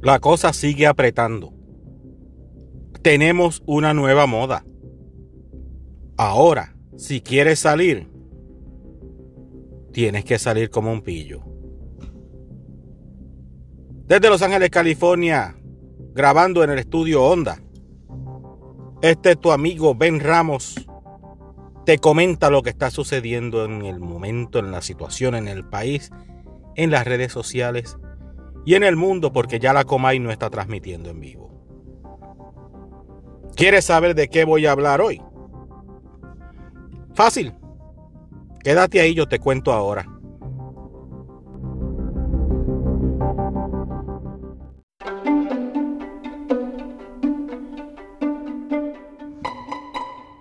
La cosa sigue apretando. Tenemos una nueva moda. Ahora, si quieres salir, tienes que salir como un pillo. Desde Los Ángeles, California, grabando en el estudio Honda. Este es tu amigo Ben Ramos. Te comenta lo que está sucediendo en el momento, en la situación, en el país, en las redes sociales y en el mundo, porque ya la Comay no está transmitiendo en vivo. ¿Quieres saber de qué voy a hablar hoy? Fácil. Quédate ahí, yo te cuento ahora.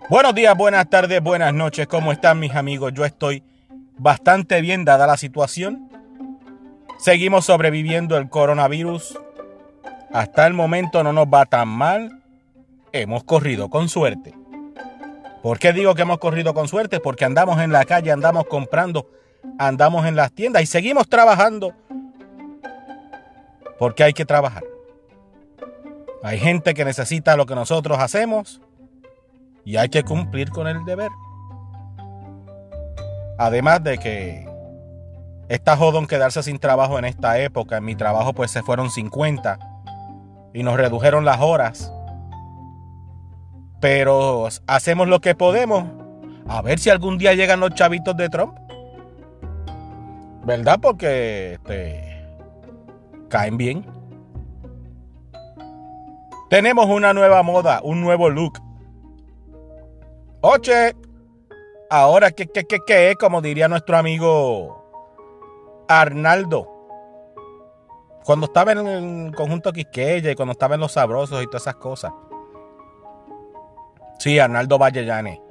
Buenos días, buenas tardes, buenas noches. ¿Cómo están mis amigos? Yo estoy bastante bien dada la situación. Seguimos sobreviviendo el coronavirus. Hasta el momento no nos va tan mal. Hemos corrido con suerte. ¿Por qué digo que hemos corrido con suerte? Porque andamos en la calle, andamos comprando, andamos en las tiendas y seguimos trabajando. Porque hay que trabajar. Hay gente que necesita lo que nosotros hacemos y hay que cumplir con el deber. Además de que está jodón quedarse sin trabajo en esta época. En mi trabajo pues se fueron 50 y nos redujeron las horas. Pero hacemos lo que podemos. A ver si algún día llegan los chavitos de Trump. ¿Verdad? Porque este, caen bien. Tenemos una nueva moda, un nuevo look. Oche, ahora ¿qué, qué, qué, qué es? Como diría nuestro amigo Arnaldo. Cuando estaba en el conjunto Quisqueya y cuando estaba en Los Sabrosos y todas esas cosas. Sí, Arnaldo Vallellane.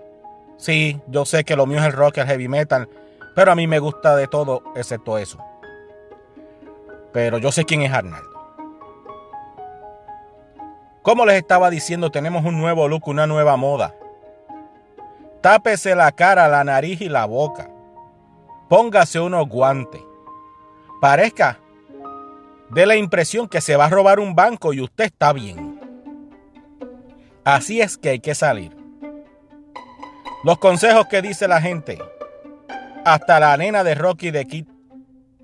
Sí, yo sé que lo mío es el rock, el heavy metal, pero a mí me gusta de todo excepto eso. Pero yo sé quién es Arnaldo. Como les estaba diciendo, tenemos un nuevo look, una nueva moda. Tápese la cara, la nariz y la boca. Póngase unos guantes. Parezca, dé la impresión que se va a robar un banco y usted está bien. Así es que hay que salir. Los consejos que dice la gente. Hasta la nena de Rocky de Kid,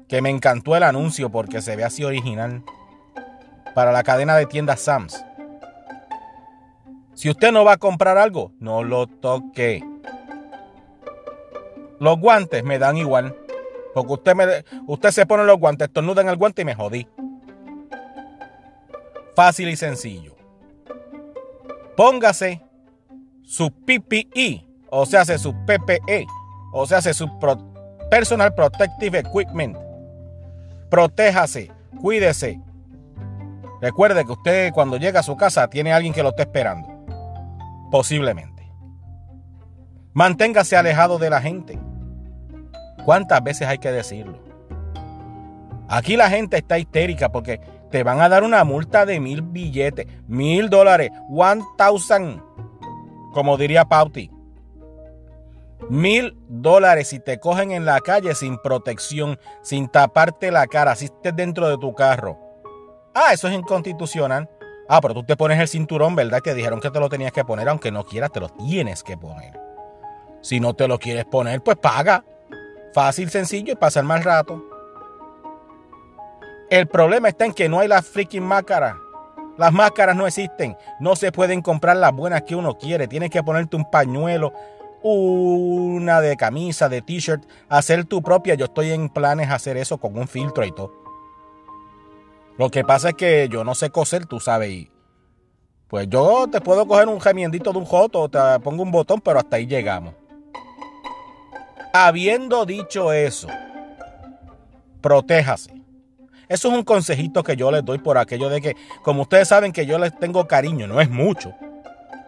que me encantó el anuncio porque se ve así original. Para la cadena de tiendas Sams. Si usted no va a comprar algo, no lo toque. Los guantes me dan igual. Porque usted, me, usted se pone los guantes, estornuda en el guante y me jodí. Fácil y sencillo. Póngase su PPE, o sea, su PPE, o sea, su Personal Protective Equipment. Protéjase, cuídese. Recuerde que usted cuando llega a su casa tiene alguien que lo está esperando. Posiblemente. Manténgase alejado de la gente. ¿Cuántas veces hay que decirlo? Aquí la gente está histérica porque te van a dar una multa de mil billetes, mil dólares, one thousand, como diría Pauti. Mil dólares si te cogen en la calle sin protección, sin taparte la cara, si estés dentro de tu carro. Ah, eso es inconstitucional. Ah, pero tú te pones el cinturón, ¿verdad? Te dijeron que te lo tenías que poner, aunque no quieras, te lo tienes que poner. Si no te lo quieres poner, pues paga. Fácil, sencillo y pasar más rato. El problema está en que no hay las freaking máscaras. Las máscaras no existen. No se pueden comprar las buenas que uno quiere. Tienes que ponerte un pañuelo, una de camisa, de t-shirt, hacer tu propia. Yo estoy en planes hacer eso con un filtro y todo. Lo que pasa es que yo no sé coser, tú sabes. Pues yo te puedo coger un gemiendito de un joto, te pongo un botón, pero hasta ahí llegamos. Habiendo dicho eso, protéjase. Eso es un consejito que yo les doy por aquello de que, como ustedes saben que yo les tengo cariño, no es mucho,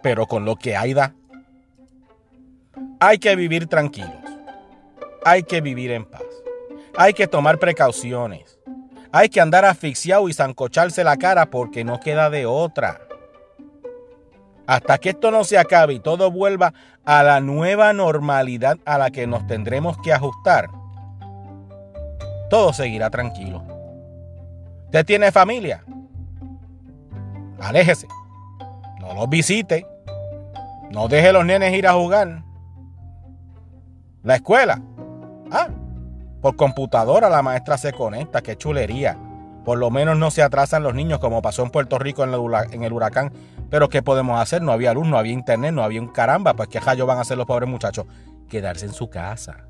pero con lo que hay da. Hay que vivir tranquilos. Hay que vivir en paz. Hay que tomar precauciones. Hay que andar asfixiado y zancocharse la cara porque no queda de otra. Hasta que esto no se acabe y todo vuelva a la nueva normalidad a la que nos tendremos que ajustar, todo seguirá tranquilo. ¿Usted tiene familia? Aléjese. No los visite. No deje a los nenes ir a jugar. La escuela. Ah, por computadora la maestra se conecta. Qué chulería. Por lo menos no se atrasan los niños como pasó en Puerto Rico en el, huracán. Pero ¿qué podemos hacer? No había luz, no había internet, no había un caramba. Pues qué rayos van a hacer los pobres muchachos. Quedarse en su casa.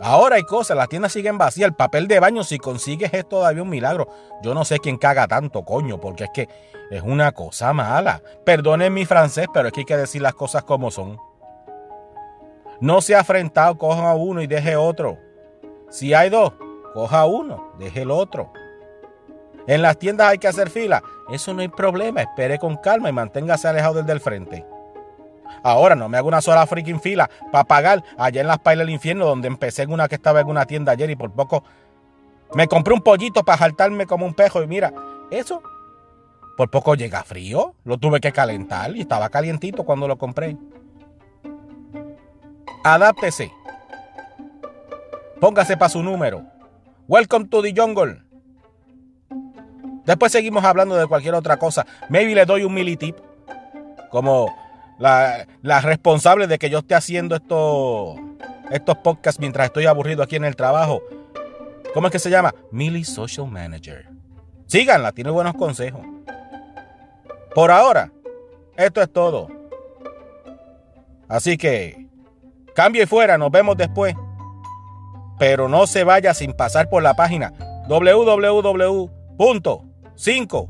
Ahora hay cosas, las tiendas siguen vacías. El papel de baño, si consigues, es todavía un milagro. Yo no sé quién caga tanto, coño, porque es que es una cosa mala. Perdonen mi francés, pero es que hay que decir las cosas como son. No se ha afrentado, coja uno y deje otro. Si hay dos, coja uno, deje el otro. En las tiendas hay que hacer fila. Eso no hay problema. Espere con calma y manténgase alejado del del frente. Ahora no me hago una sola freaking fila para pagar allá en las pailas del infierno donde empecé en una que estaba en una tienda ayer y por poco me compré un pollito para saltarme como un pejo y mira, eso por poco llega frío, lo tuve que calentar y estaba calientito cuando lo compré. Adáptese. Póngase para su número. Welcome to the jungle. Después seguimos hablando de cualquier otra cosa. Maybe le doy un militip. Como la, responsable de que yo esté haciendo estos, estos podcasts mientras estoy aburrido aquí en el trabajo. ¿Cómo es que se llama? Millie Social Manager. Síganla, tiene buenos consejos. Por ahora, esto es todo. Así que, cambie fuera, nos vemos después. Pero no se vaya sin pasar por la página www.5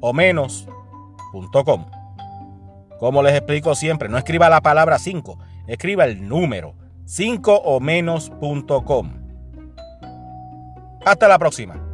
o menos.com. Como les explico siempre, no escriba la palabra 5, escriba el número 5 o menos.com. Hasta la próxima.